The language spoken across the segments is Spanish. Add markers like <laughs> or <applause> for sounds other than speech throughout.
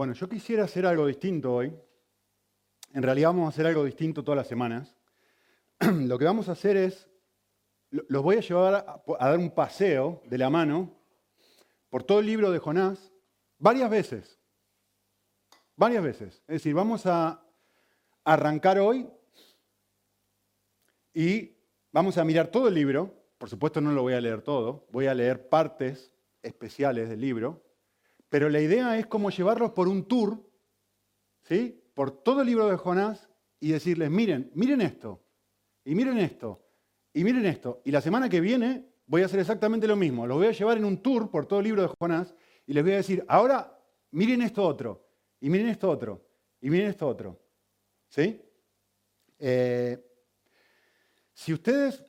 Bueno, yo quisiera hacer algo distinto hoy. En realidad vamos a hacer algo distinto todas las semanas. <clears throat> Lo que vamos a hacer es, los voy a llevar a, dar un paseo de la mano por todo el libro de Jonás varias veces. Varias veces. Es decir, vamos a arrancar hoy y vamos a mirar todo el libro. Por supuesto no lo voy a leer todo, voy a leer partes especiales del libro, pero la idea es como llevarlos por un tour, ¿sí? Por todo el libro de Jonás y decirles, miren, miren esto, y miren esto, y miren esto. Y la semana que viene voy a hacer exactamente lo mismo. Los voy a llevar en un tour por todo el libro de Jonás y les voy a decir, ahora miren esto otro, y miren esto otro, y miren esto otro. ¿Sí? Eh, si ustedes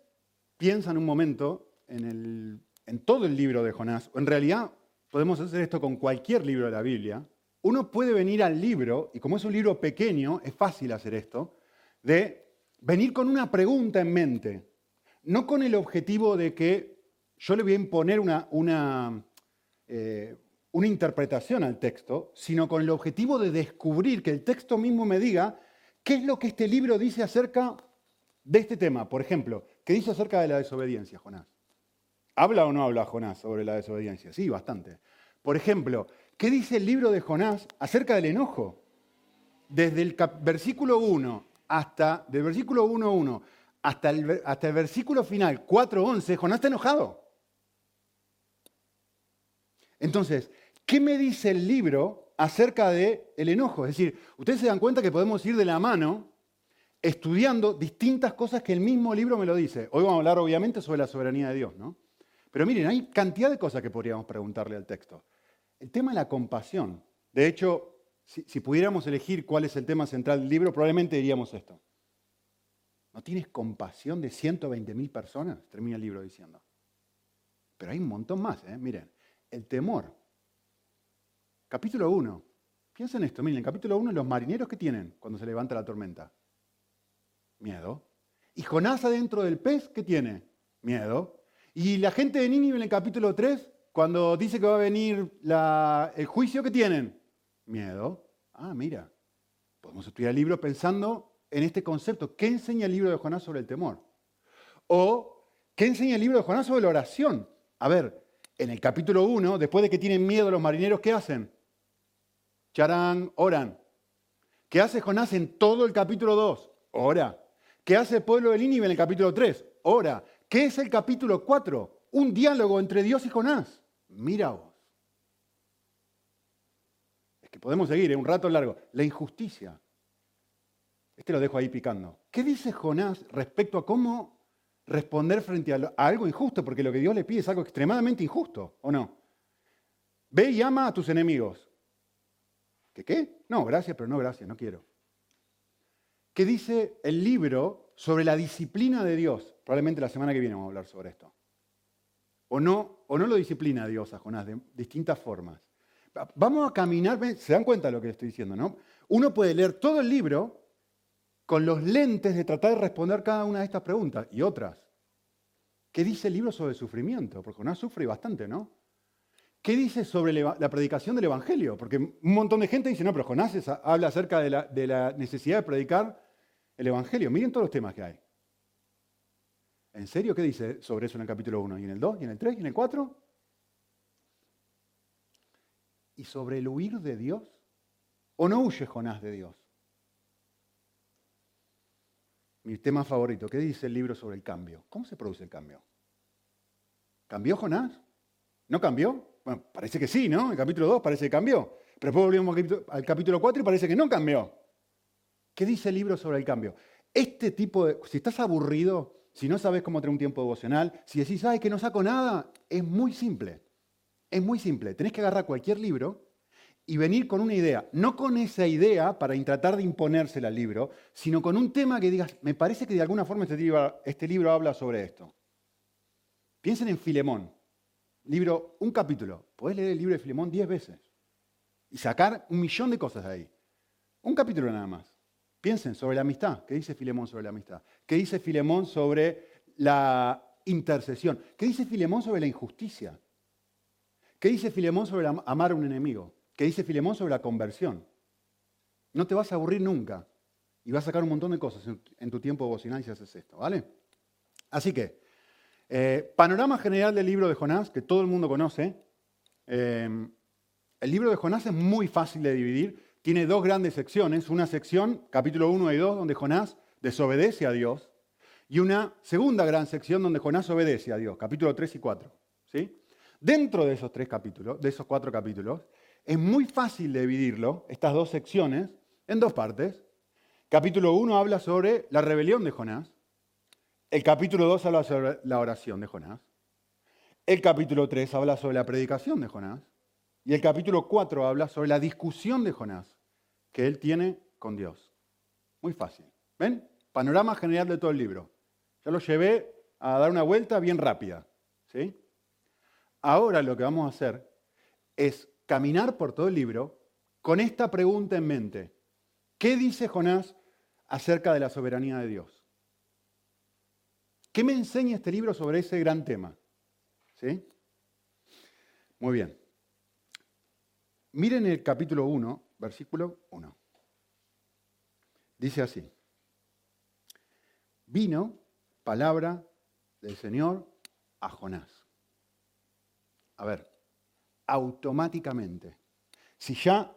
piensan un momento en, en todo el libro de Jonás, o en realidad podemos hacer esto con cualquier libro de la Biblia, uno puede venir al libro, y como es un libro pequeño, es fácil hacer esto, de venir con una pregunta en mente, no con el objetivo de que yo le voy a imponer una, una, eh, una interpretación al texto, sino con el objetivo de descubrir que el texto mismo me diga qué es lo que este libro dice acerca de este tema. Por ejemplo, ¿qué dice acerca de la desobediencia, Jonás? ¿Habla o no habla Jonás sobre la desobediencia? Sí, bastante. Por ejemplo, ¿qué dice el libro de Jonás acerca del enojo? Desde el versículo 1 hasta, del versículo 1.1 hasta el, hasta el versículo final 4.11, Jonás está enojado. Entonces, ¿qué me dice el libro acerca del el enojo? Es decir, ustedes se dan cuenta que podemos ir de la mano estudiando distintas cosas que el mismo libro me lo dice. Hoy vamos a hablar obviamente sobre la soberanía de Dios, ¿no? Pero miren, hay cantidad de cosas que podríamos preguntarle al texto. El tema de la compasión. De hecho, si, pudiéramos elegir cuál es el tema central del libro, probablemente diríamos esto. ¿No tienes compasión de 120.000 personas? Termina el libro diciendo. Pero hay un montón más, ¿eh? Miren, el temor. Capítulo 1. Piensen esto, miren, en capítulo 1 los marineros que tienen cuando se levanta la tormenta. Miedo. Y Jonás adentro del pez, ¿qué tiene? Miedo. Y la gente de Nínive en el capítulo 3, cuando dice que va a venir el juicio, ¿qué tienen? Miedo. Ah, mira, podemos estudiar el libro pensando en este concepto. ¿Qué enseña el libro de Jonás sobre el temor? O, ¿qué enseña el libro de Jonás sobre la oración? A ver, en el capítulo 1, después de que tienen miedo los marineros, ¿qué hacen? Charán, oran. ¿Qué hace Jonás en todo el capítulo 2? Ora. ¿Qué hace el pueblo de Nínive en el capítulo 3? Ora. ¿Qué es el capítulo 4? Un diálogo entre Dios y Jonás. Mira vos. Es que podemos seguir, ¿eh? un rato largo. La injusticia. Este lo dejo ahí picando. ¿Qué dice Jonás respecto a cómo responder frente a, algo injusto? Porque lo que Dios le pide es algo extremadamente injusto, ¿o no? Ve y ama a tus enemigos. ¿Qué qué? No, gracias, pero no gracias, no quiero. ¿Qué dice el libro sobre la disciplina de Dios? Probablemente la semana que viene vamos a hablar sobre esto. O no, o no lo disciplina Dios a Jonás de distintas formas. Vamos a caminar, se dan cuenta de lo que estoy diciendo, ¿no? Uno puede leer todo el libro con los lentes de tratar de responder cada una de estas preguntas y otras. ¿Qué dice el libro sobre sufrimiento? Porque Jonás sufre bastante, ¿no? ¿Qué dice sobre la predicación del Evangelio? Porque un montón de gente dice, no, pero Jonás habla acerca de la, de la necesidad de predicar el Evangelio. Miren todos los temas que hay. ¿En serio qué dice sobre eso en el capítulo 1? ¿Y en el 2? ¿Y en el 3? ¿Y en el 4? ¿Y sobre el huir de Dios? ¿O no huye Jonás de Dios? Mi tema favorito, ¿qué dice el libro sobre el cambio? ¿Cómo se produce el cambio? ¿Cambió Jonás? ¿No cambió? Bueno, parece que sí, ¿no? El capítulo 2 parece que cambió. Pero después volvemos al capítulo 4 y parece que no cambió. ¿Qué dice el libro sobre el cambio? Este tipo de... Si estás aburrido, si no sabes cómo tener un tiempo devocional, si decís, ay, que no saco nada, es muy simple. Es muy simple. Tenés que agarrar cualquier libro y venir con una idea. No con esa idea para tratar de imponérsela al libro, sino con un tema que digas, me parece que de alguna forma este libro, este libro habla sobre esto. Piensen en Filemón. Libro, un capítulo. Podés leer el libro de Filemón diez veces y sacar un millón de cosas de ahí. Un capítulo nada más. Piensen sobre la amistad. ¿Qué dice Filemón sobre la amistad? ¿Qué dice Filemón sobre la intercesión? ¿Qué dice Filemón sobre la injusticia? ¿Qué dice Filemón sobre amar a un enemigo? que dice Filemón sobre la conversión. No te vas a aburrir nunca y vas a sacar un montón de cosas en tu tiempo devocional si haces esto, ¿vale? Así que, eh, panorama general del libro de Jonás, que todo el mundo conoce. Eh, el libro de Jonás es muy fácil de dividir. Tiene dos grandes secciones. Una sección, capítulo 1 y 2, donde Jonás desobedece a Dios. Y una segunda gran sección donde Jonás obedece a Dios, capítulo 3 y 4. ¿sí? Dentro de esos tres capítulos, de esos cuatro capítulos, es muy fácil dividirlo, estas dos secciones, en dos partes. Capítulo 1 habla sobre la rebelión de Jonás. El capítulo 2 habla sobre la oración de Jonás. El capítulo 3 habla sobre la predicación de Jonás. Y el capítulo 4 habla sobre la discusión de Jonás que él tiene con Dios. Muy fácil. ¿Ven? Panorama general de todo el libro. Ya lo llevé a dar una vuelta bien rápida. ¿sí? Ahora lo que vamos a hacer es caminar por todo el libro con esta pregunta en mente. ¿Qué dice Jonás acerca de la soberanía de Dios? ¿Qué me enseña este libro sobre ese gran tema? ¿Sí? Muy bien. Miren el capítulo 1, versículo 1. Dice así. Vino palabra del Señor a Jonás. A ver, automáticamente, si ya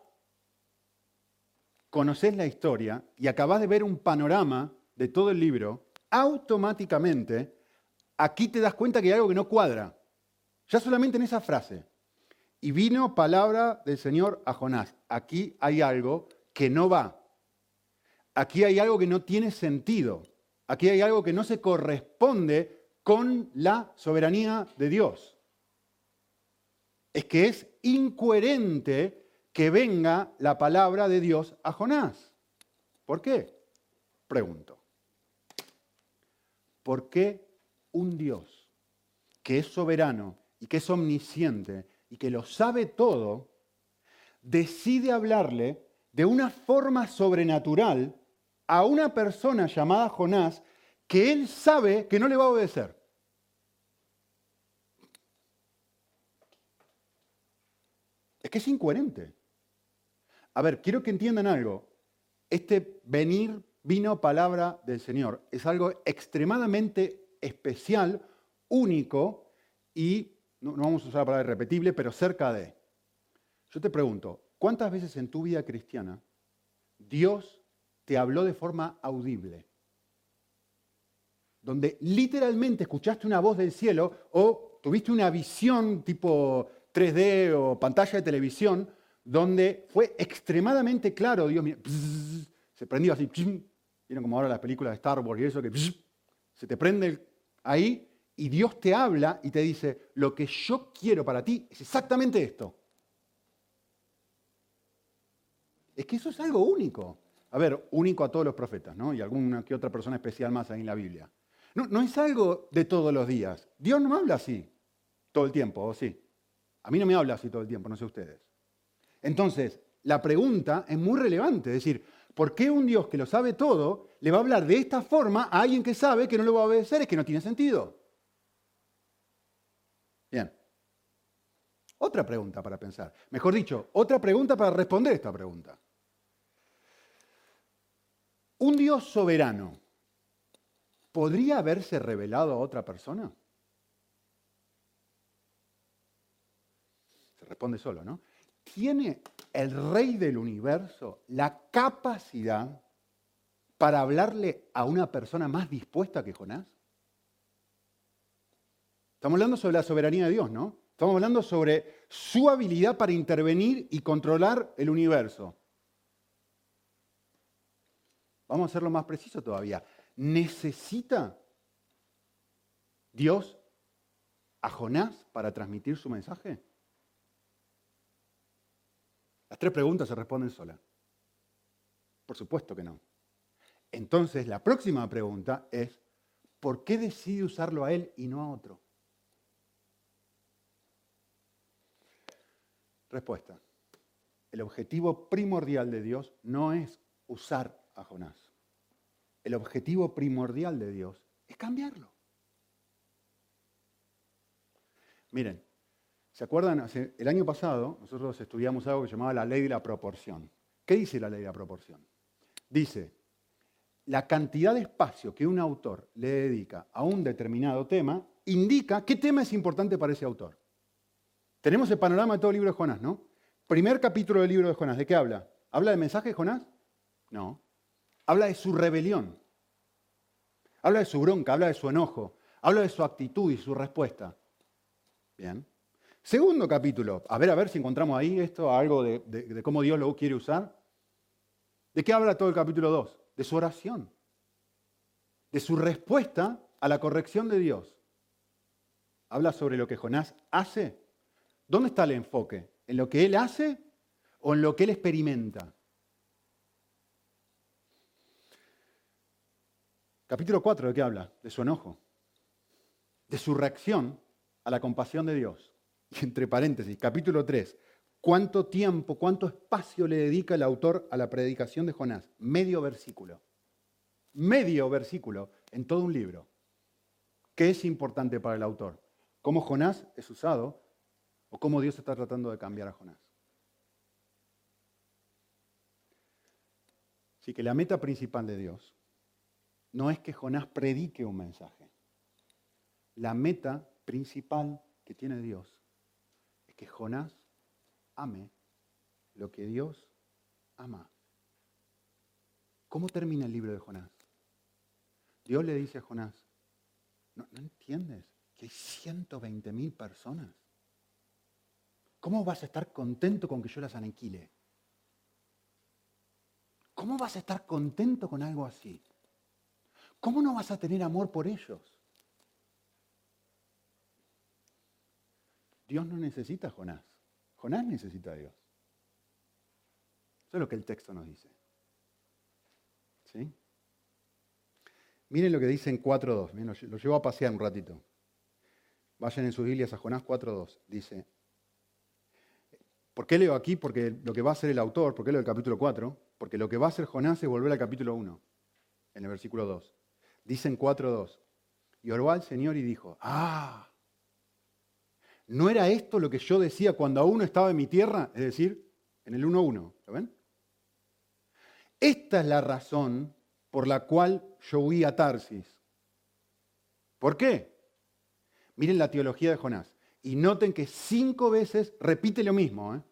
conoces la historia y acabas de ver un panorama de todo el libro, automáticamente aquí te das cuenta que hay algo que no cuadra. Ya solamente en esa frase. Y vino palabra del Señor a Jonás. Aquí hay algo que no va. Aquí hay algo que no tiene sentido. Aquí hay algo que no se corresponde con la soberanía de Dios. Es que es incoherente que venga la palabra de Dios a Jonás. ¿Por qué? Pregunto. ¿Por qué un Dios que es soberano y que es omnisciente y que lo sabe todo, decide hablarle de una forma sobrenatural a una persona llamada Jonás que él sabe que no le va a obedecer. Es que es incoherente. A ver, quiero que entiendan algo. Este venir, vino palabra del Señor, es algo extremadamente especial, único y no, vamos a usar la palabra irrepetible, pero cerca de. Yo te pregunto, ¿cuántas veces en tu vida cristiana Dios te habló de forma audible? Donde literalmente escuchaste una voz del cielo o tuviste una visión tipo 3D o pantalla de televisión donde fue extremadamente claro, Dios, se prendió así, vieron como ahora las películas de Star Wars y eso que se te prende ahí y Dios te habla y te dice, lo que yo quiero para ti es exactamente esto. Es que eso es algo único. A ver, único a todos los profetas, ¿no? Y alguna que otra persona especial más ahí en la Biblia. No, no es algo de todos los días. Dios no me habla así todo el tiempo, ¿o sí? A mí no me habla así todo el tiempo, no sé ustedes. Entonces, la pregunta es muy relevante, es decir, ¿por qué un Dios que lo sabe todo le va a hablar de esta forma a alguien que sabe que no lo va a obedecer? Es que no tiene sentido. Bien. Otra pregunta para pensar. Mejor dicho, otra pregunta para responder esta pregunta. ¿Un Dios soberano podría haberse revelado a otra persona? Se responde solo, ¿no? ¿Tiene el rey del universo la capacidad para hablarle a una persona más dispuesta que Jonás? Estamos hablando sobre la soberanía de Dios, ¿no? Estamos hablando sobre su habilidad para intervenir y controlar el universo. Vamos a hacerlo más preciso todavía. ¿Necesita Dios a Jonás para transmitir su mensaje? Las tres preguntas se responden solas. Por supuesto que no. Entonces, la próxima pregunta es, ¿por qué decide usarlo a él y no a otro? Respuesta. El objetivo primordial de Dios no es usar a Jonás. El objetivo primordial de Dios es cambiarlo. Miren, ¿Se acuerdan? el año pasado nosotros estudiamos algo que se llamaba la ley de la proporción. ¿Qué dice la ley de la proporción? Dice, la cantidad de espacio que un autor le dedica a un determinado tema indica qué tema es importante para ese autor. Tenemos el panorama de todo el libro de Jonás, ¿no? Primer capítulo del libro de Jonás, ¿de qué habla? ¿Habla del mensaje de Jonás? No. Habla de su rebelión. Habla de su bronca, habla de su enojo, habla de su actitud y su respuesta. Bien. Segundo capítulo, a ver, a ver si encontramos ahí esto, algo de, de cómo Dios lo quiere usar. ¿De qué habla todo el capítulo 2? De su oración, de su respuesta a la corrección de Dios. Habla sobre lo que Jonás hace. ¿Dónde está el enfoque? ¿En lo que él hace o en lo que él experimenta? Capítulo 4, ¿de qué habla? De su enojo, de su reacción a la compasión de Dios. Y <laughs> entre paréntesis, capítulo 3, ¿cuánto tiempo, cuánto espacio le dedica el autor a la predicación de Jonás? Medio versículo. Medio versículo en todo un libro. ¿Qué es importante para el autor? ¿Cómo Jonás es usado o cómo Dios está tratando de cambiar a Jonás? Así que la meta principal de Dios no es que Jonás predique un mensaje. La meta principal que tiene Dios es que Jonás ame lo que Dios ama. ¿Cómo termina el libro de Jonás? Dios le dice a Jonás, ¿no, entiendes que hay 120 mil personas? ¿Cómo vas a estar contento con que yo las aniquile? ¿Cómo vas a estar contento con algo así? ¿Cómo no vas a tener amor por ellos? Dios no necesita a Jonás. Jonás necesita a Dios. Eso es lo que el texto nos dice. ¿Sí? Miren lo que dice en 4.2. Lo llevo a pasear un ratito. Vayan en sus Biblias a Jonás 4.2. Dice, ¿por qué leo aquí? Porque lo que va a hacer el autor, ¿por qué leo el capítulo 4? Porque lo que va a hacer Jonás es volver al capítulo 1, en el versículo 2. Dicen 4.2. Y oró al Señor y dijo, ah, ¿no era esto lo que yo decía cuando aún estaba en mi tierra? Es decir, en el 1.1. ¿Lo ven? Esta es la razón por la cual yo huí a Tarsis. ¿Por qué? Miren la teología de Jonás. Y noten que cinco veces repite lo mismo. ¿eh?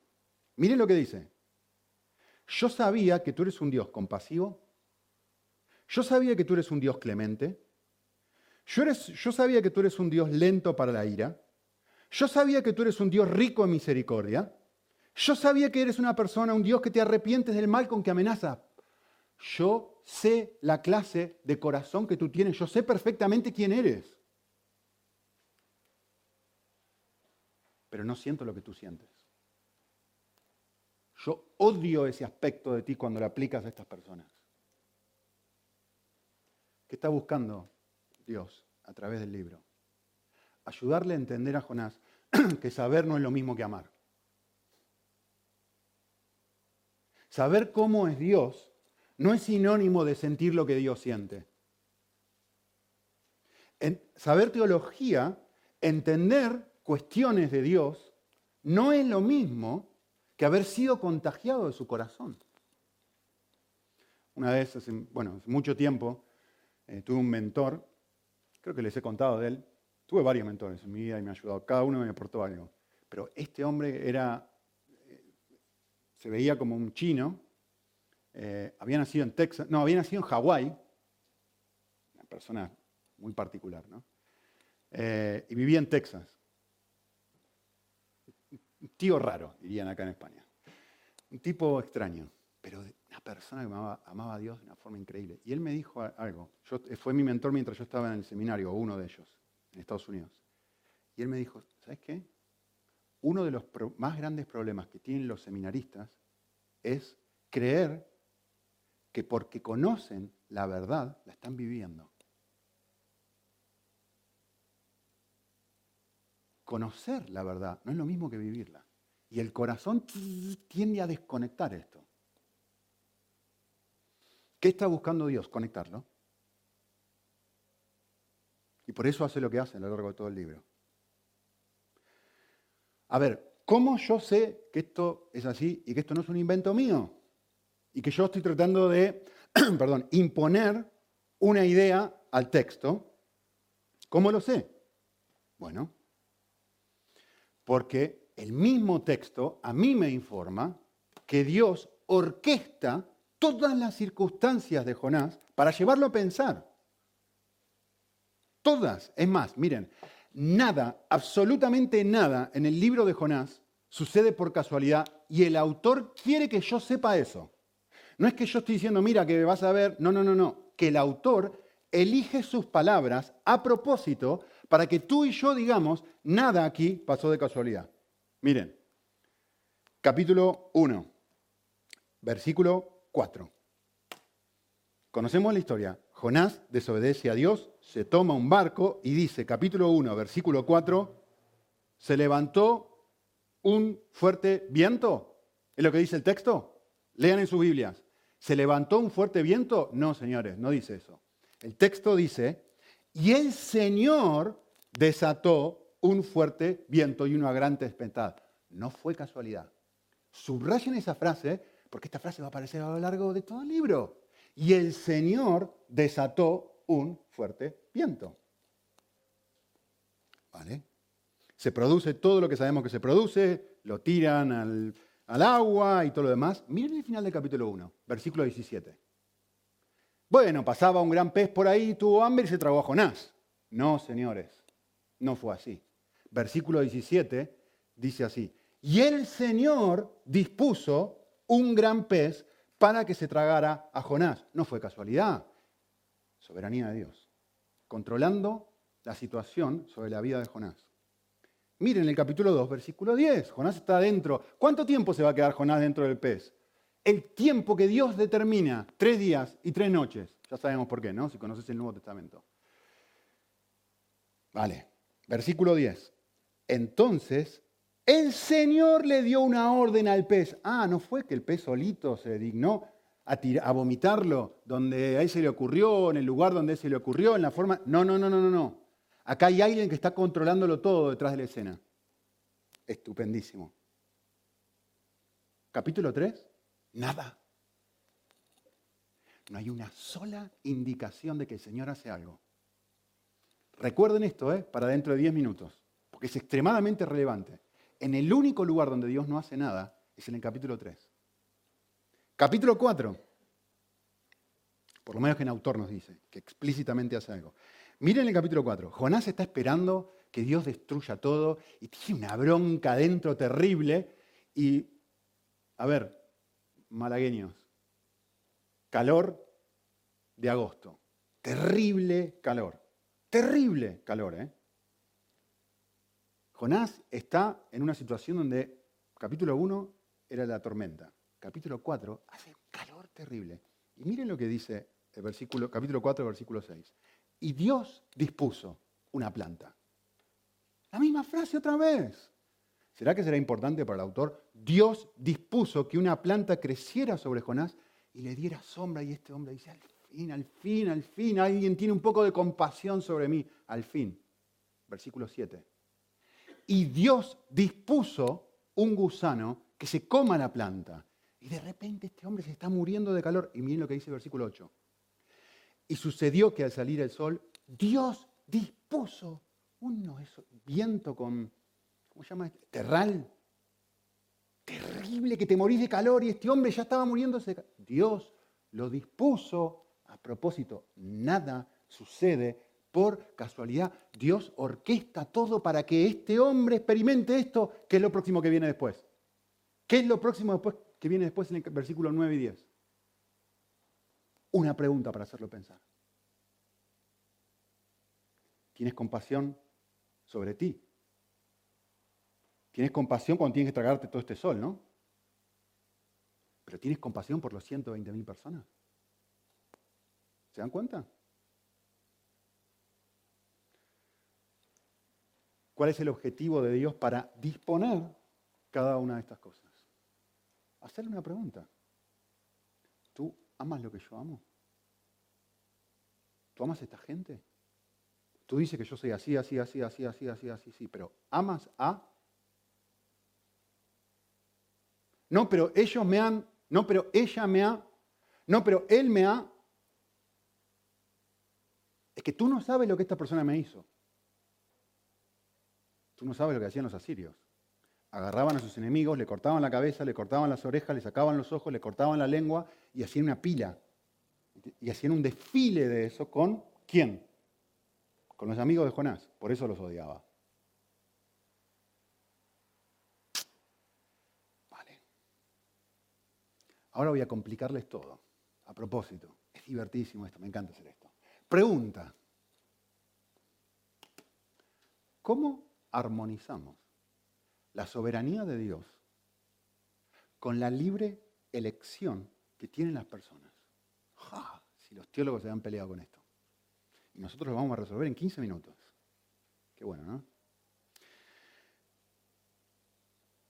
Miren lo que dice. Yo sabía que tú eres un Dios compasivo, yo sabía que tú eres un Dios clemente. Yo, yo sabía que tú eres un Dios lento para la ira. Yo sabía que tú eres un Dios rico en misericordia. Yo sabía que eres una persona, un Dios que te arrepientes del mal con que amenaza. Yo sé la clase de corazón que tú tienes. Yo sé perfectamente quién eres. Pero no siento lo que tú sientes. Yo odio ese aspecto de ti cuando lo aplicas a estas personas. ¿Qué está buscando Dios a través del libro? Ayudarle a entender a Jonás <clears throat> que saber no es lo mismo que amar. Saber cómo es Dios no es sinónimo de sentir lo que Dios siente. saber teología, entender cuestiones de Dios, no es lo mismo que haber sido contagiado de su corazón. Una vez, bueno, hace mucho tiempo, eh, tuve un mentor, creo que les he contado de él. Tuve varios mentores en mi vida y me ha ayudado. Cada uno me aportó algo. Pero este hombre era, eh, se veía como un chino. Eh, había nacido en Texas, no, había nacido en Hawái. Una persona muy particular, ¿no? y vivía en Texas. Un tío raro, dirían acá en España. Un tipo extraño, pero una persona que amaba, a Dios de una forma increíble. Y él me dijo algo. Eh, fue mi mentor mientras yo estaba en el seminario, uno de ellos, en Estados Unidos. Y él me dijo, ¿sabes qué? Uno de los más grandes problemas que tienen los seminaristas es creer que porque conocen la verdad, la están viviendo. Conocer la verdad no es lo mismo que vivirla. Y el corazón tiende a desconectar esto. ¿Qué está buscando Dios? Conectarlo. Y por eso hace lo que hace a lo largo de todo el libro. A ver, ¿cómo yo sé que esto es así y que esto no es un invento mío? Y que yo estoy tratando de, <clears throat> perdón, imponer una idea al texto. ¿Cómo lo sé? Bueno, porque el mismo texto a mí me informa que Dios orquesta todas las circunstancias de Jonás para llevarlo a pensar. Todas. Es más, miren, nada, absolutamente nada en el libro de Jonás sucede por casualidad y el autor quiere que yo sepa eso. No es que yo estoy diciendo, mira, que vas a ver, no, no, no, no, que el autor elige sus palabras a propósito para que tú y yo digamos, nada aquí pasó de casualidad. Miren, capítulo 1, versículo 4. Conocemos la historia. Jonás desobedece a Dios, se toma un barco y dice, capítulo 1, versículo 4, se levantó un fuerte viento. ¿Es lo que dice el texto? Lean en sus Biblias. ¿Se levantó un fuerte viento? No, señores, no dice eso. El texto dice, y el Señor desató un fuerte viento y una gran tempestad. No fue casualidad. Subrayen esa frase porque esta frase va a aparecer a lo largo de todo el libro. Y el Señor desató un fuerte viento. ¿Vale? Se produce todo lo que sabemos que se produce, lo tiran al, al agua y todo lo demás. Miren el final del capítulo 1, versículo 17. Bueno, pasaba un gran pez por ahí, tuvo hambre y se tragó a Jonás. No, señores, no fue así. Versículo 17 dice así, y el Señor dispuso un gran pez para que se tragara a Jonás. No fue casualidad, soberanía de Dios, controlando la situación sobre la vida de Jonás. Miren el capítulo 2, versículo 10. Jonás está adentro. ¿Cuánto tiempo se va a quedar Jonás dentro del pez? El tiempo que Dios determina, tres días y tres noches. Ya sabemos por qué, ¿no? Si conoces el Nuevo Testamento. Vale, versículo 10. Entonces el Señor le dio una orden al pez. Ah, no fue que el pez solito se dignó a, a vomitarlo donde a él se le ocurrió, en el lugar donde se le ocurrió, en la forma... No, no, no, no, no, no. Acá hay alguien que está controlándolo todo detrás de la escena. Estupendísimo. Capítulo 3, nada. No hay una sola indicación de que el Señor hace algo. Recuerden esto, ¿eh? para dentro de 10 minutos, porque es extremadamente relevante. En el único lugar donde Dios no hace nada es en el capítulo 3. Capítulo 4, por lo menos que el autor nos dice, que explícitamente hace algo. Miren el capítulo 4. Jonás está esperando que Dios destruya todo y tiene una bronca dentro terrible. Y, a ver, malagueños, calor de agosto. Terrible calor. Terrible calor, ¿eh? Jonás está en una situación donde capítulo 1 era la tormenta, capítulo 4 hace un calor terrible. Y miren lo que dice el versículo, capítulo 4, versículo 6. Y Dios dispuso una planta. La misma frase otra vez. ¿Será que será importante para el autor? Dios dispuso que una planta creciera sobre Jonás y le diera sombra y este hombre dice, al fin, al fin, al fin, alguien tiene un poco de compasión sobre mí, al fin. Versículo 7 y Dios dispuso un gusano que se coma la planta. Y de repente este hombre se está muriendo de calor. Y miren lo que dice el versículo 8. Y sucedió que al salir el sol, Dios dispuso un viento con, ¿cómo se llama? Este? Terral. Terrible que te morís de calor y este hombre ya estaba muriéndose. Dios lo dispuso. A propósito, nada sucede por casualidad, Dios orquesta todo para que este hombre experimente esto, ¿Qué es lo próximo que viene después. ¿Qué es lo próximo que viene después en el versículo 9 y 10? Una pregunta para hacerlo pensar. ¿Tienes compasión sobre ti? Tienes compasión cuando tienes que tragarte todo este sol, ¿no? Pero tienes compasión por los 120.000 personas. ¿Se dan cuenta? ¿Cuál es el objetivo de Dios para disponer cada una de estas cosas? Hacerle una pregunta. ¿Tú amas lo que yo amo? ¿Tú amas a esta gente? Tú dices que yo soy así, así, así, así, así, así, así, sí, pero ¿amas a? No, pero ellos me han, no, pero ella me ha, no, pero él me ha. Es que tú no sabes lo que esta persona me hizo. Tú no sabes lo que hacían los asirios. Agarraban a sus enemigos, le cortaban la cabeza, le cortaban las orejas, le sacaban los ojos, le cortaban la lengua y hacían una pila. Y hacían un desfile de eso con quién? Con los amigos de Jonás. Por eso los odiaba. Vale. Ahora voy a complicarles todo. A propósito, es divertísimo esto, me encanta hacer esto. Pregunta. ¿Cómo armonizamos la soberanía de Dios con la libre elección que tienen las personas? Si los teólogos se han peleado con esto. Y nosotros lo vamos a resolver en 15 minutos. Qué bueno, ¿no?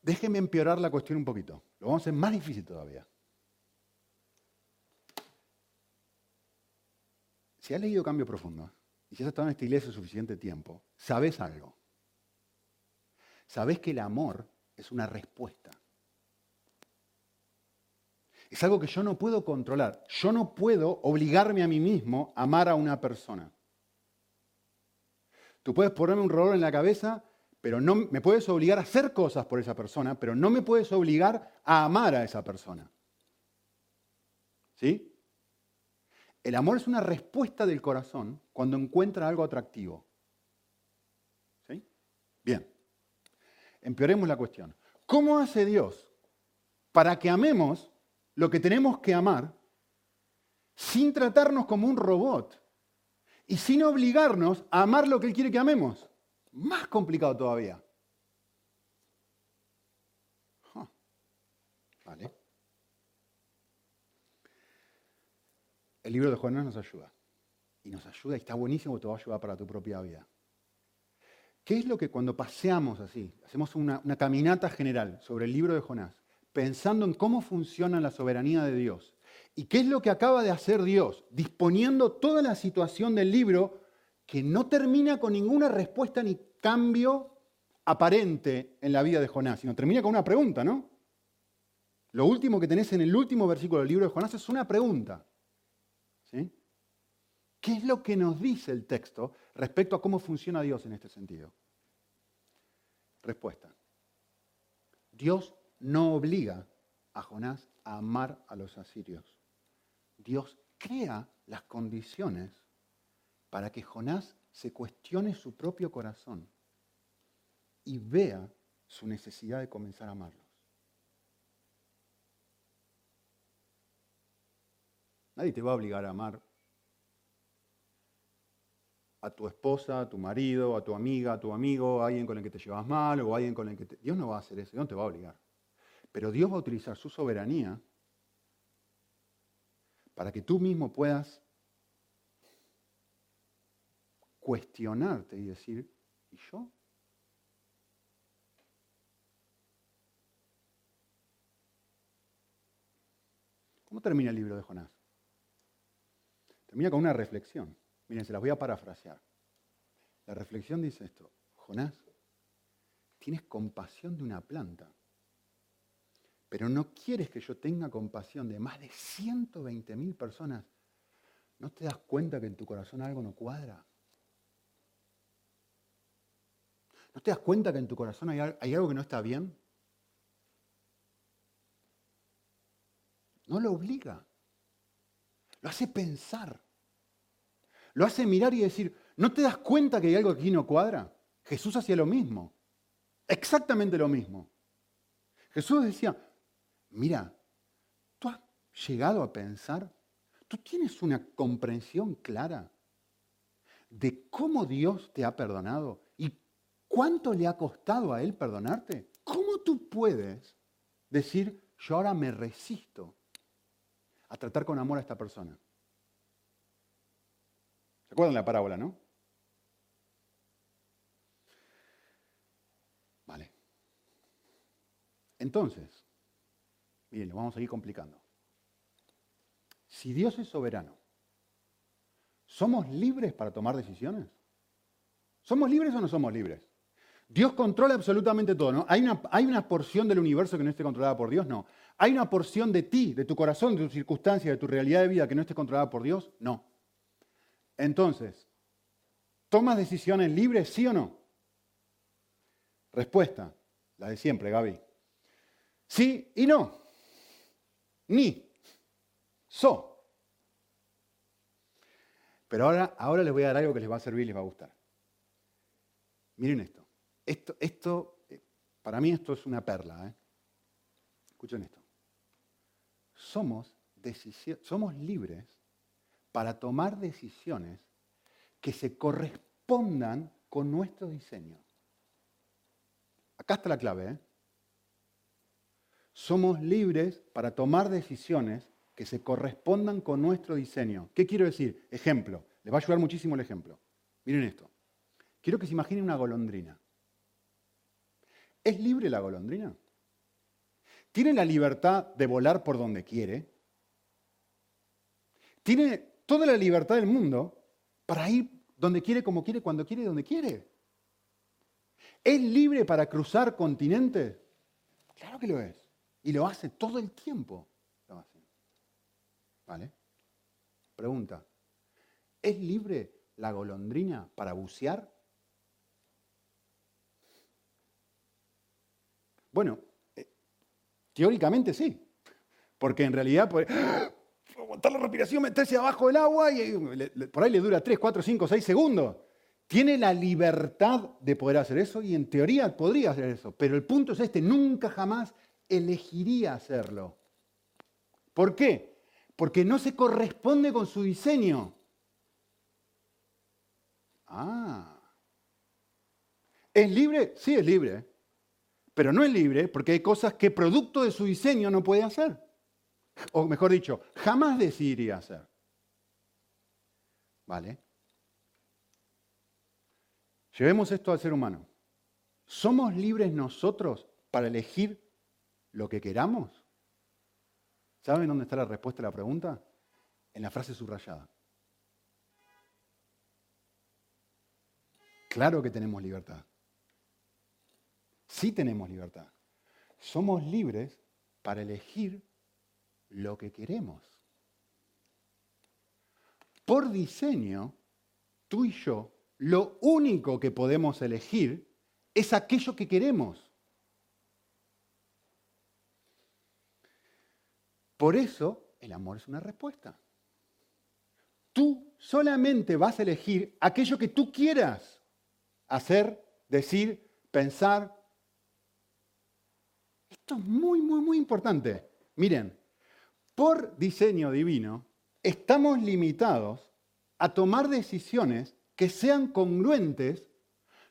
Déjenme empeorar la cuestión un poquito. Lo vamos a hacer más difícil todavía. Si has leído Cambio Profundo y si has estado en esta iglesia suficiente tiempo, sabes algo. Sabes que el amor es una respuesta. Es algo que yo no puedo controlar. Yo no puedo obligarme a mí mismo a amar a una persona. Tú puedes ponerme un reloj en la cabeza, pero no me puedes obligar a hacer cosas por esa persona, pero no me puedes obligar a amar a esa persona. ¿Sí? El amor es una respuesta del corazón cuando encuentra algo atractivo. ¿Sí? Bien. Empeoremos la cuestión. ¿Cómo hace Dios para que amemos lo que tenemos que amar sin tratarnos como un robot y sin obligarnos a amar lo que Él quiere que amemos? Más complicado todavía. Vale. El libro de Jonás nos ayuda. Y nos ayuda y está buenísimo, te va a ayudar para tu propia vida. ¿Qué es lo que cuando paseamos así, hacemos una, una caminata general sobre el libro de Jonás, pensando en cómo funciona la soberanía de Dios? ¿Y qué es lo que acaba de hacer Dios? Disponiendo toda la situación del libro que no termina con ninguna respuesta ni cambio aparente en la vida de Jonás, sino termina con una pregunta, ¿no? Lo último que tenés en el último versículo del libro de Jonás es una pregunta. ¿Qué es lo que nos dice el texto respecto a cómo funciona Dios en este sentido? Respuesta. Dios no obliga a Jonás a amar a los asirios. Dios crea las condiciones para que Jonás se cuestione su propio corazón y vea su necesidad de comenzar a amarlos. Nadie te va a obligar a amar a tu esposa, a tu marido, a tu amiga, a tu amigo, a alguien con el que te llevas mal o a alguien con el que te... Dios no va a hacer eso, Dios no te va a obligar. Pero Dios va a utilizar su soberanía para que tú mismo puedas cuestionarte y decir, ¿y yo? ¿Cómo termina el libro de Jonás? Termina con una reflexión. Miren, se las voy a parafrasear. La reflexión dice esto, Jonás, tienes compasión de una planta, pero no quieres que yo tenga compasión de más de 120 mil personas. ¿No te das cuenta que en tu corazón algo no cuadra? ¿No te das cuenta que en tu corazón hay, hay algo que no está bien? No lo obliga, lo hace pensar. Lo hace mirar y decir, ¿no te das cuenta que hay algo aquí no cuadra? Jesús hacía lo mismo, exactamente lo mismo. Jesús decía, mira, tú has llegado a pensar, tú tienes una comprensión clara de cómo Dios te ha perdonado y cuánto le ha costado a Él perdonarte. ¿Cómo tú puedes decir, yo ahora me resisto a tratar con amor a esta persona? ¿Recuerdan la parábola, no? Vale. Entonces, miren, lo vamos a ir complicando. Si Dios es soberano, ¿somos libres para tomar decisiones? ¿Somos libres o no somos libres? Dios controla absolutamente todo, ¿no? ¿Hay una, ¿Hay una porción del universo que no esté controlada por Dios? No. ¿Hay una porción de ti, de tu corazón, de tus circunstancias, de tu realidad de vida que no esté controlada por Dios? No. Entonces, ¿tomas decisiones libres, sí o no? Respuesta, la de siempre, Gaby. Sí y no. Ni. So. Pero ahora, ahora les voy a dar algo que les va a servir y les va a gustar. Miren esto. Esto, esto eh, para mí esto es una perla. ¿eh? Escuchen esto. Somos, libres para tomar decisiones que se correspondan con nuestro diseño. Acá está la clave. ¿eh? Somos libres para tomar decisiones que se correspondan con nuestro diseño. ¿Qué quiero decir? Ejemplo. Les va a ayudar muchísimo el ejemplo. Miren esto. Quiero que se imaginen una golondrina. ¿Es libre la golondrina? ¿Tiene la libertad de volar por donde quiere? ¿Tiene toda la libertad del mundo para ir donde quiere, como quiere, cuando quiere, donde quiere? ¿Es libre para cruzar continentes? Claro que lo es. Y lo hace todo el tiempo. ¿Vale? Pregunta. ¿Es libre la golondrina para bucear? Bueno, teóricamente sí. Porque en realidad puede aguantar la respiración, meterse abajo del agua y eh, por ahí le dura 3, 4, 5, 6 segundos. Tiene la libertad de poder hacer eso y en teoría podría hacer eso. Pero el punto es este, nunca jamás elegiría hacerlo. ¿Por qué? porque no se corresponde con su diseño. Ah. ¿Es libre? Sí, es libre. Pero no es libre porque hay cosas que producto de su diseño no puede hacer. O mejor dicho, jamás decidiría hacer. ¿Vale? Llevemos esto al ser humano. ¿Somos libres nosotros para elegir lo que queramos? ¿Saben dónde está la respuesta a la pregunta? En la frase subrayada. Claro que tenemos libertad. Sí tenemos libertad. Somos libres para elegir lo que queremos. Por diseño, tú y yo, lo único que podemos elegir es aquello que queremos. Por eso el amor es una respuesta. Tú solamente vas a elegir aquello que tú quieras hacer, decir, pensar. Esto es muy, muy, muy importante. Miren, por diseño divino estamos limitados a tomar decisiones que sean congruentes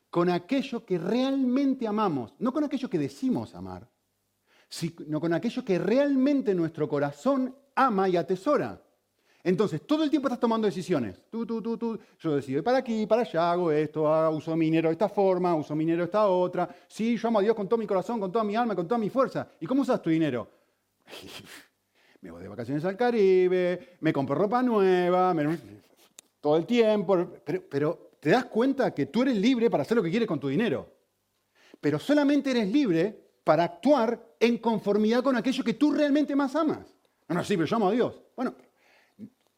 con aquello que realmente amamos, no con aquello que decimos amar, sino con aquello que realmente nuestro corazón ama y atesora. Entonces, todo el tiempo estás tomando decisiones. Tú. Yo decido para aquí, para allá, hago esto, uso minero de esta forma, uso minero de esta otra. Sí, yo amo a Dios con todo mi corazón, con toda mi alma, con toda mi fuerza. ¿Y cómo usas tu dinero? <laughs> me voy de vacaciones al Caribe, me compro ropa nueva, todo el tiempo. Pero, pero te das cuenta que tú eres libre para hacer lo que quieres con tu dinero. Pero solamente eres libre para actuar en conformidad con aquello que tú realmente más amas. No, no, sí, pero yo amo a Dios. Bueno,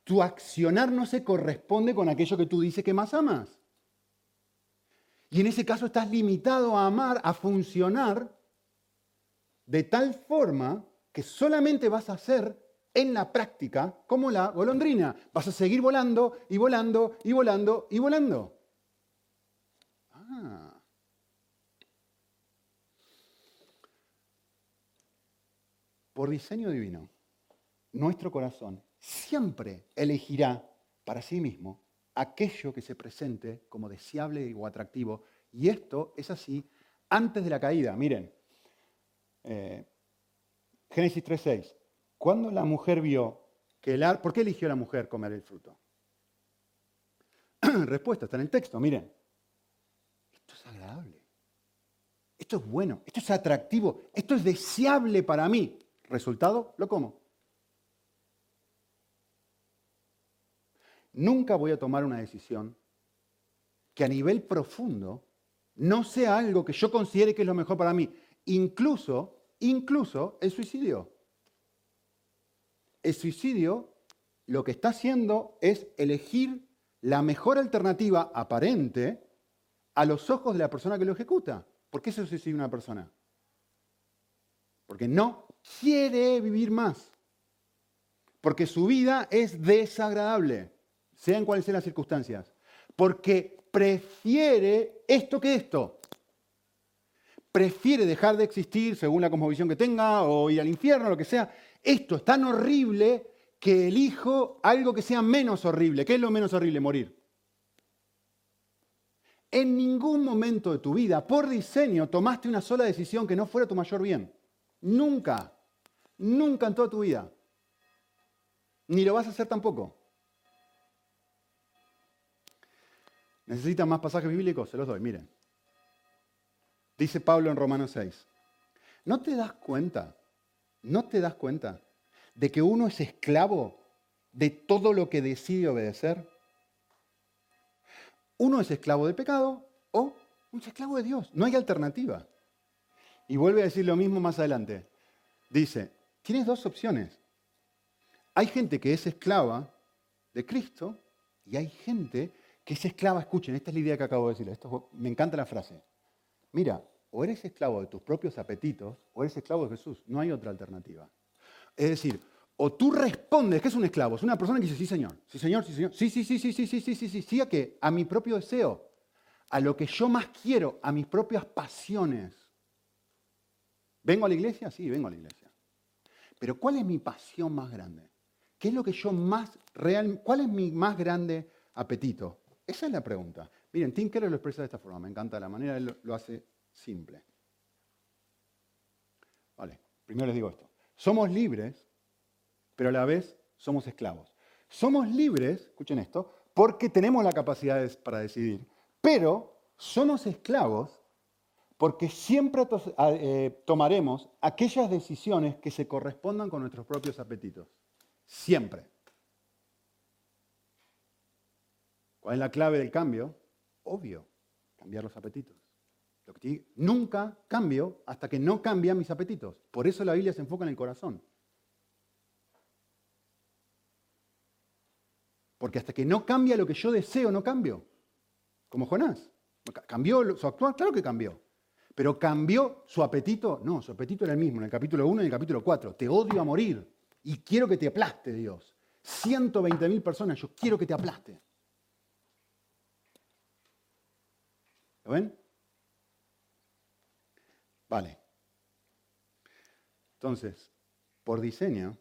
tu accionar no se corresponde con aquello que tú dices que más amas. Y en ese caso estás limitado a amar, a funcionar de tal forma que solamente vas a hacer en la práctica como la golondrina. Vas a seguir volando y volando y volando y volando. Ah. por diseño divino, nuestro corazón siempre elegirá para sí mismo aquello que se presente como deseable o atractivo. Y esto es así antes de la caída. Miren, eh, Génesis 3.6. Cuando la mujer vio que el árbol... ¿Por qué eligió la mujer comer el fruto? <clears throat> Respuesta, está en el texto, miren. Esto es agradable. Esto es bueno, esto es atractivo, esto es deseable para mí. Resultado, lo como. Nunca voy a tomar una decisión que a nivel profundo no sea algo que yo considere que es lo mejor para mí. Incluso, incluso el suicidio. El suicidio lo que está haciendo es elegir la mejor alternativa aparente a los ojos de la persona que lo ejecuta. ¿Por qué se suicida una persona? Porque no quiere vivir más. Porque su vida es desagradable, sean cuales sean las circunstancias. Porque prefiere esto que esto. Prefiere dejar de existir según la cosmovisión que tenga o ir al infierno, lo que sea. Esto es tan horrible que elijo algo que sea menos horrible. ¿Qué es lo menos horrible? Morir. En ningún momento de tu vida, por diseño, tomaste una sola decisión que no fuera tu mayor bien. Nunca. Nunca en toda tu vida. Ni lo vas a hacer tampoco. ¿Necesitan más pasajes bíblicos? Se los doy, miren. Dice Pablo en Romanos 6. ¿No te das cuenta? ¿No te das cuenta de que uno es esclavo de todo lo que decide obedecer? Uno es esclavo del pecado o un esclavo de Dios. No hay alternativa. Y vuelve a decir lo mismo más adelante. Dice, tienes dos opciones. Hay gente que es esclava de Cristo y hay gente que es esclava. Escuchen, esta es la idea que acabo de decir. Me encanta la frase. Mira, o eres esclavo de tus propios apetitos o eres esclavo de Jesús. No hay otra alternativa. Es decir, o tú respondes, ¿qué es un esclavo? Es una persona que dice, sí, señor, sí, señor, sí, señor, sí, sí, sí, sí, sí, sí, sí, sí, sí, sí, a qué? A mi propio deseo, a lo que yo más quiero, a mis propias pasiones. ¿Vengo a la iglesia? Sí, vengo a la iglesia. Pero ¿cuál es mi pasión más grande? ¿Qué es lo que yo más real, cuál es mi más grande apetito? Esa es la pregunta. Miren, Tim Keller lo expresa de esta forma, me encanta la manera, él lo hace simple. Vale, primero les digo esto. Somos libres pero a la vez somos esclavos. Somos libres, escuchen esto, porque tenemos la capacidad para decidir, pero somos esclavos porque siempre eh, tomaremos aquellas decisiones que se correspondan con nuestros propios apetitos. Siempre. ¿Cuál es la clave del cambio? Obvio, cambiar los apetitos. nunca cambio hasta que no cambian mis apetitos. Por eso la Biblia se enfoca en el corazón. Porque hasta que no cambia lo que yo deseo, no cambio. Como Jonás. ¿Cambió su actual? Claro que cambió. Pero cambió su apetito. No, su apetito era el mismo en el capítulo 1 y en el capítulo 4. Te odio a morir y quiero que te aplaste, Dios. 120.000 personas, yo quiero que te aplaste. ¿Lo ven? Vale. Entonces, por diseño,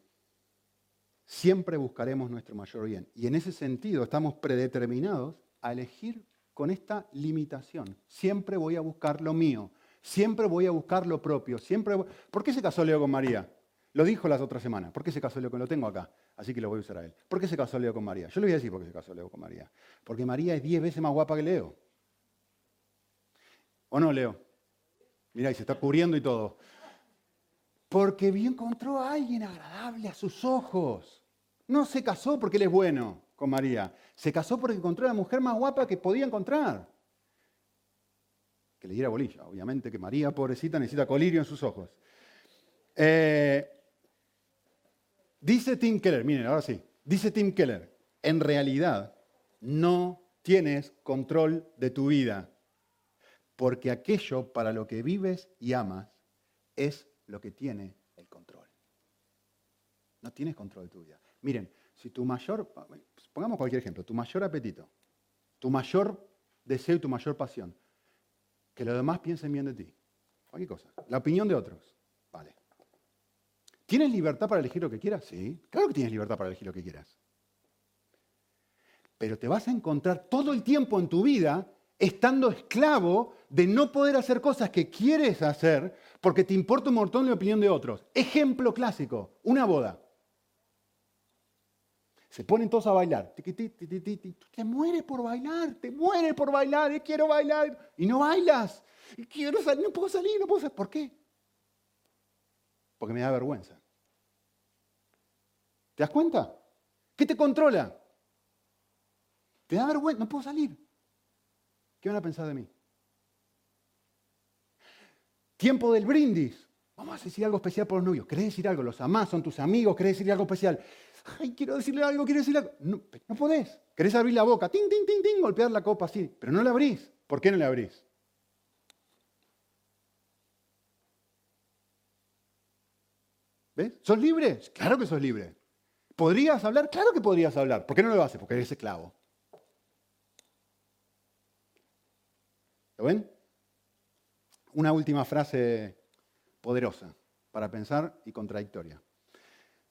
siempre buscaremos nuestro mayor bien. Y en ese sentido estamos predeterminados a elegir con esta limitación. Siempre voy a buscar lo mío, siempre voy a buscar lo propio, siempre ¿Por qué se casó Leo con María? Lo dijo las otras semanas. ¿Por qué se casó Leo con Lo tengo acá, así que lo voy a usar a él. ¿Por qué se casó Leo con María? Yo le voy a decir por qué se casó Leo con María. Porque María es diez veces más guapa que Leo. ¿O no, Leo? Mira, y se está cubriendo y todo. Porque encontró a alguien agradable a sus ojos. No se casó porque él es bueno con María. Se casó porque encontró a la mujer más guapa que podía encontrar. Que le diera bolilla. Obviamente que María, pobrecita, necesita colirio en sus ojos. Eh, dice Tim Keller, miren, ahora sí. Dice Tim Keller, en realidad no tienes control de tu vida. Porque aquello para lo que vives y amas es lo que tiene el control. No tienes control de tu vida. Miren, si tu mayor, pongamos cualquier ejemplo, tu mayor apetito, tu mayor deseo y tu mayor pasión, que los demás piensen bien de ti, cualquier cosa, la opinión de otros, vale. ¿Tienes libertad para elegir lo que quieras? Sí, claro que tienes libertad para elegir lo que quieras. Pero te vas a encontrar todo el tiempo en tu vida estando esclavo de no poder hacer cosas que quieres hacer porque te importa un montón la opinión de otros. Ejemplo clásico, una boda. Se ponen todos a bailar. Te mueres por bailar, te mueres por bailar, y quiero bailar. Y no bailas. Y quiero salir, no puedo salir, no puedo salir. ¿Por qué? Porque me da vergüenza. ¿Te das cuenta? ¿Qué te controla? Te da vergüenza, no puedo salir. ¿Qué van a pensar de mí? Tiempo del brindis. Vamos a decir algo especial por los novios. ¿Querés decir algo? Los amás, son tus amigos, ¿querés decir algo especial? Ay, quiero decirle algo, quiero decirle algo. No, no podés. ¿Querés abrir la boca? Ting, ting, ting, ting, golpear la copa así. Pero no la abrís. ¿Por qué no la abrís? ¿Ves? ¿Sos libre? Claro que sos libre. ¿Podrías hablar? Claro que podrías hablar. ¿Por qué no lo haces? Porque eres esclavo. ¿Lo ven? Una última frase poderosa para pensar y contradictoria,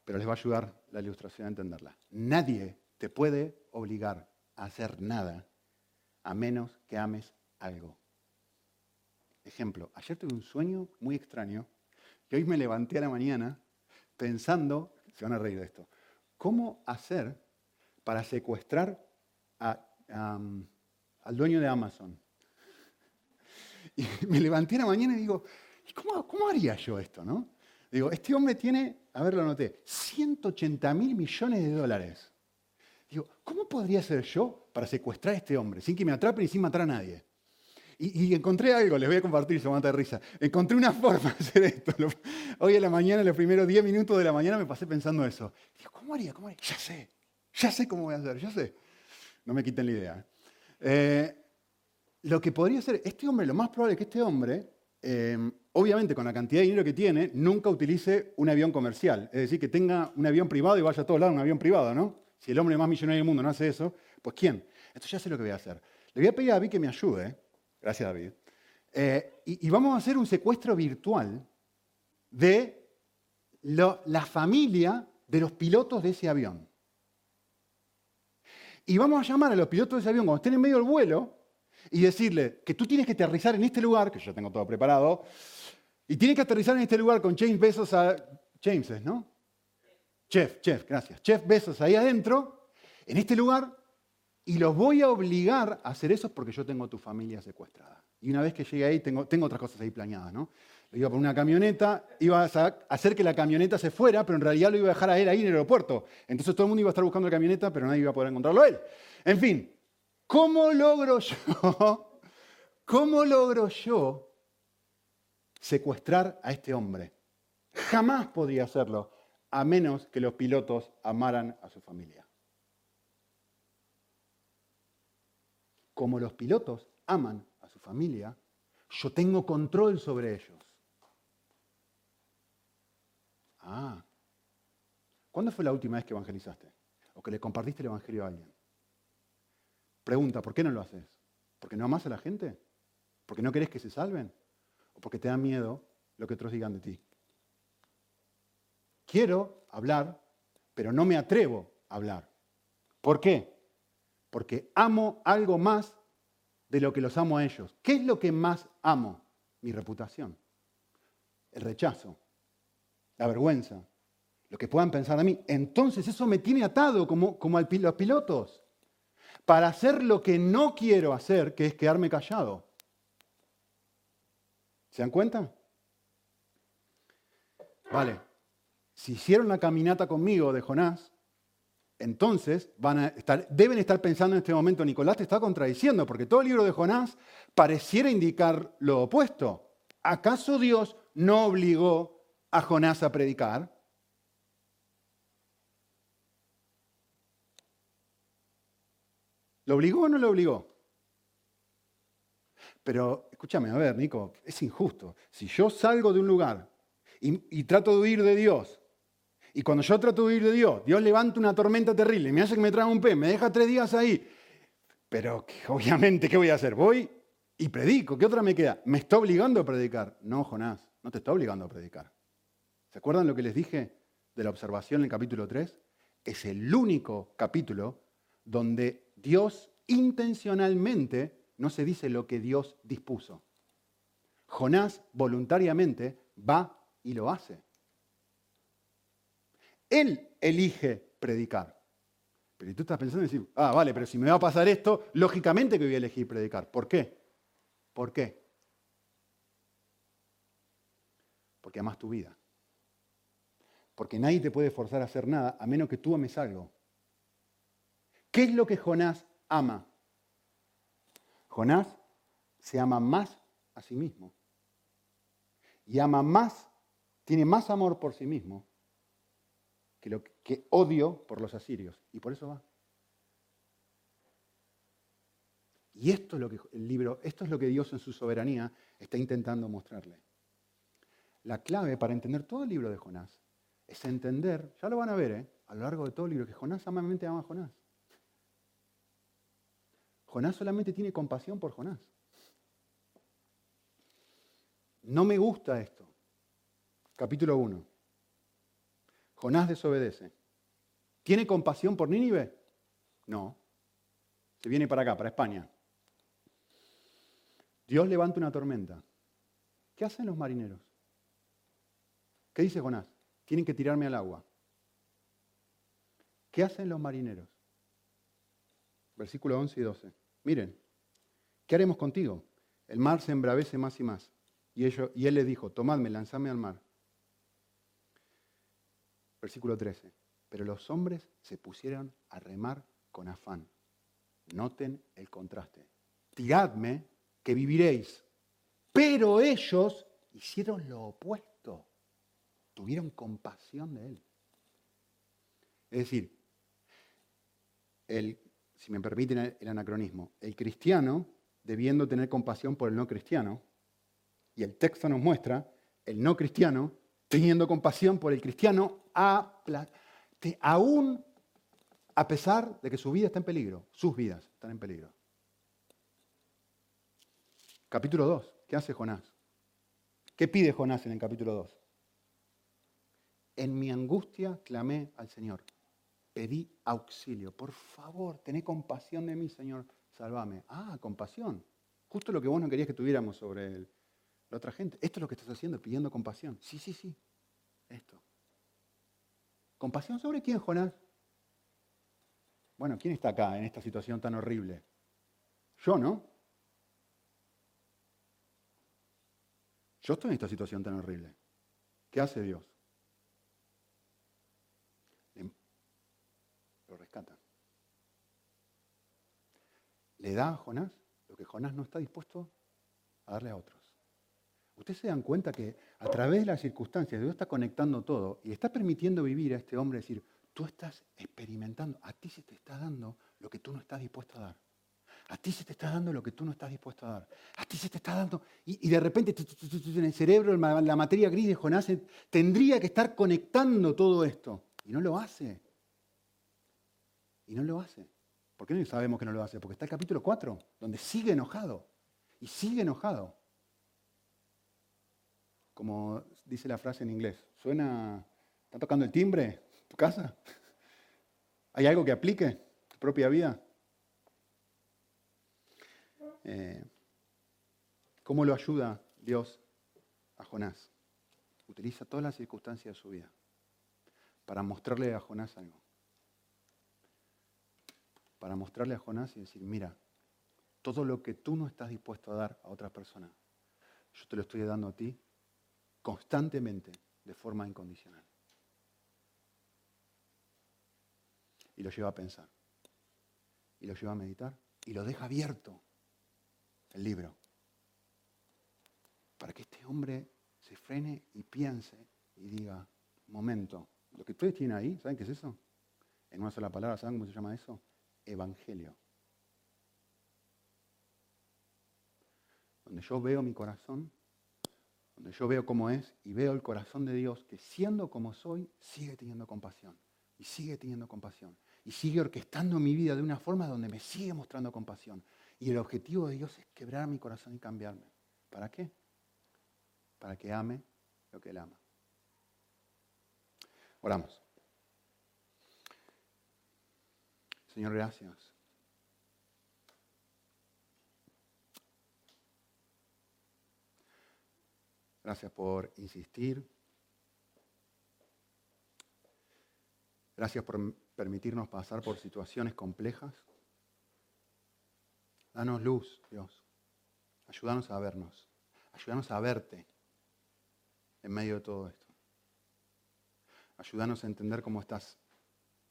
pero les va a ayudar la ilustración a entenderla. Nadie te puede obligar a hacer nada a menos que ames algo. Ejemplo, ayer tuve un sueño muy extraño que hoy me levanté a la mañana pensando, se van a reír de esto, ¿cómo hacer para secuestrar al dueño de Amazon? Y <laughs> me levanté la mañana y digo, ¿cómo, cómo haría yo esto? No? Digo, este hombre tiene, a ver, lo noté, 180 mil millones de dólares. Digo, ¿cómo podría ser yo para secuestrar a este hombre sin que me atrapen y sin matar a nadie? Y, encontré algo, les voy a compartir, se mata de risa. Encontré una <laughs> forma de hacer esto. Hoy en la mañana, los primeros 10 minutos de la mañana, me pasé pensando eso. Digo, ¿cómo haría? ¿Cómo haría? Ya sé, ya sé cómo voy a hacer, ya sé. No me quiten la idea. Eh, lo que podría ser, este hombre, lo más probable es que este hombre, em, obviamente con la cantidad de dinero que tiene, nunca utilice un avión comercial. Es decir, que tenga un avión privado y vaya a todos lados en un avión privado, ¿no? Si el hombre más millonario del mundo no hace eso, pues ¿quién? Esto ya sé lo que voy a hacer. Le voy a pedir a David que me ayude Gracias, David. Eh, y, vamos a hacer un secuestro virtual de la familia de los pilotos de ese avión. Y vamos a llamar a los pilotos de ese avión cuando estén en medio del vuelo y decirle que tú tienes que aterrizar en este lugar, que yo tengo todo preparado, y tienes que aterrizar en este lugar con James Bezos, a, James, ¿no? Chef, chef, gracias. Chef Bezos ahí adentro, en este lugar, y los voy a obligar a hacer eso porque yo tengo tu familia secuestrada. Y una vez que llegue ahí, tengo, tengo otras cosas ahí planeadas, ¿no? Lo iba por una camioneta, iba a hacer que la camioneta se fuera, pero en realidad lo iba a dejar a él ahí en el aeropuerto. Entonces todo el mundo iba a estar buscando la camioneta, pero nadie iba a poder encontrarlo a él. En fin, ¿cómo logro yo, <laughs> cómo logro yo secuestrar a este hombre? Jamás podía hacerlo, a menos que los pilotos amaran a su familia. como los pilotos aman a su familia, yo tengo control sobre ellos. Ah, ¿cuándo fue la última vez que evangelizaste? ¿O que le compartiste el evangelio a alguien? Pregunta, ¿por qué no lo haces? ¿Porque no amas a la gente? ¿Porque no querés que se salven? ¿O porque te da miedo lo que otros digan de ti? Quiero hablar, pero no me atrevo a hablar. ¿Por qué? porque amo algo más de lo que los amo a ellos. ¿Qué es lo que más amo? Mi reputación, el rechazo, la vergüenza, lo que puedan pensar de mí. Entonces eso me tiene atado como, como a los pilotos para hacer lo que no quiero hacer, que es quedarme callado. ¿Se dan cuenta? Vale, si hicieron la caminata conmigo de Jonás, entonces van a estar, deben estar pensando en este momento, Nicolás te está contradiciendo, porque todo el libro de Jonás pareciera indicar lo opuesto. ¿Acaso Dios no obligó a Jonás a predicar? ¿Lo obligó o no lo obligó? Pero escúchame, a ver, Nico, es injusto. Si yo salgo de un lugar y, trato de huir de Dios y cuando yo trato de huir de Dios, Dios levanta una tormenta terrible, me hace que me traiga un pez, me deja tres días ahí. Pero obviamente, ¿qué voy a hacer? Voy y predico. ¿Qué otra me queda? ¿Me está obligando a predicar? No, Jonás, no te está obligando a predicar. ¿Se acuerdan lo que les dije de la observación en el capítulo 3? Es el único capítulo donde Dios intencionalmente no se dice lo que Dios dispuso. Jonás voluntariamente va y lo hace. Él elige predicar. Pero tú estás pensando en decir, ah, vale, pero si me va a pasar esto, lógicamente que voy a elegir predicar. ¿Por qué? ¿Por qué? Porque amas tu vida. Porque nadie te puede forzar a hacer nada a menos que tú ames algo. ¿Qué es lo que Jonás ama? Jonás se ama más a sí mismo. y ama más, tiene más amor por sí mismo que, lo que odio por los asirios. Y por eso va. Y esto es lo que el libro, esto es lo que Dios en su soberanía está intentando mostrarle. La clave para entender todo el libro de Jonás es entender, ya lo van a ver ¿eh? a lo largo de todo el libro, que Jonás amamente ama a Jonás. Jonás solamente tiene compasión por Jonás. No me gusta esto. Capítulo 1. Jonás desobedece. ¿Tiene compasión por Nínive? No. Se viene para acá, para España. Dios levanta una tormenta. ¿Qué hacen los marineros? ¿Qué dice Jonás? Tienen que tirarme al agua. ¿Qué hacen los marineros? Versículo 11 y 12. Miren, ¿qué haremos contigo? El mar se embravece más y más. Y, y él le dijo, tomadme, lanzadme al mar. Versículo 13. Pero los hombres se pusieron a remar con afán. Noten el contraste. Tiradme que viviréis. Pero ellos hicieron lo opuesto. Tuvieron compasión de él. Es decir, el, si me permiten el anacronismo, el cristiano, debiendo tener compasión por el no cristiano, y el texto nos muestra, el no cristiano, teniendo compasión por el cristiano, aún a pesar de que su vida está en peligro, sus vidas están en peligro. Capítulo 2, ¿qué hace Jonás? ¿Qué pide Jonás en el capítulo 2? En mi angustia clamé al Señor, pedí auxilio. Por favor, tené compasión de mí, Señor, sálvame. Ah, compasión. Justo lo que vos no querías que tuviéramos sobre la otra gente. Esto es lo que estás haciendo, pidiendo compasión. Sí, sí, sí. Esto. ¿Compasión sobre quién, Jonás? Bueno, ¿quién está acá en esta situación tan horrible? Yo, ¿no? Yo estoy en esta situación tan horrible. ¿Qué hace Dios? Lo rescata. Le da a Jonás lo que Jonás no está dispuesto a darle a otros. Ustedes se dan cuenta que a través de las circunstancias Dios está conectando todo y está permitiendo vivir a este hombre decir, tú estás experimentando, a ti se te está dando lo que tú no estás dispuesto a dar. A ti se te está dando lo que tú no estás dispuesto a dar. A ti se te está dando. Y, de repente en el cerebro, la materia gris de Jonás tendría que estar conectando todo esto. Y no lo hace. Y no lo hace. ¿Por qué no sabemos que no lo hace? Porque está el capítulo 4, donde sigue enojado. Y sigue enojado. Como dice la frase en inglés. Suena. ¿Está tocando el timbre? ¿Tu casa? <laughs> ¿Hay algo que aplique? ¿Tu propia vida? Eh, ¿Cómo lo ayuda Dios a Jonás? Utiliza todas las circunstancias de su vida para mostrarle a Jonás algo. Para mostrarle a Jonás y decir, mira, todo lo que tú no estás dispuesto a dar a otra persona, yo te lo estoy dando a ti constantemente, de forma incondicional. Y lo lleva a pensar. Y lo lleva a meditar. Y lo deja abierto el libro, para que este hombre se frene y piense y diga, momento, lo que ustedes tienen ahí, ¿saben qué es eso? En una sola palabra, ¿saben cómo se llama eso? Evangelio. Donde yo veo mi corazón, donde yo veo cómo es y veo el corazón de Dios que siendo como soy, sigue teniendo compasión. Y sigue teniendo compasión. Y sigue orquestando mi vida de una forma donde me sigue mostrando compasión. Y el objetivo de Dios es quebrar mi corazón y cambiarme. ¿Para qué? Para que ame lo que Él ama. Oramos. Señor, gracias. Gracias por insistir. Gracias por permitirnos pasar por situaciones complejas. Danos luz, Dios. Ayúdanos a vernos. Ayúdanos a verte en medio de todo esto. Ayúdanos a entender cómo estás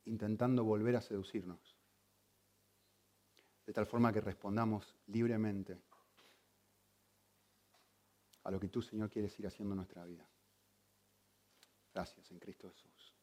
intentando volver a seducirnos. De tal forma que respondamos libremente a lo que tú, Señor, quieres ir haciendo en nuestra vida. Gracias en Cristo Jesús.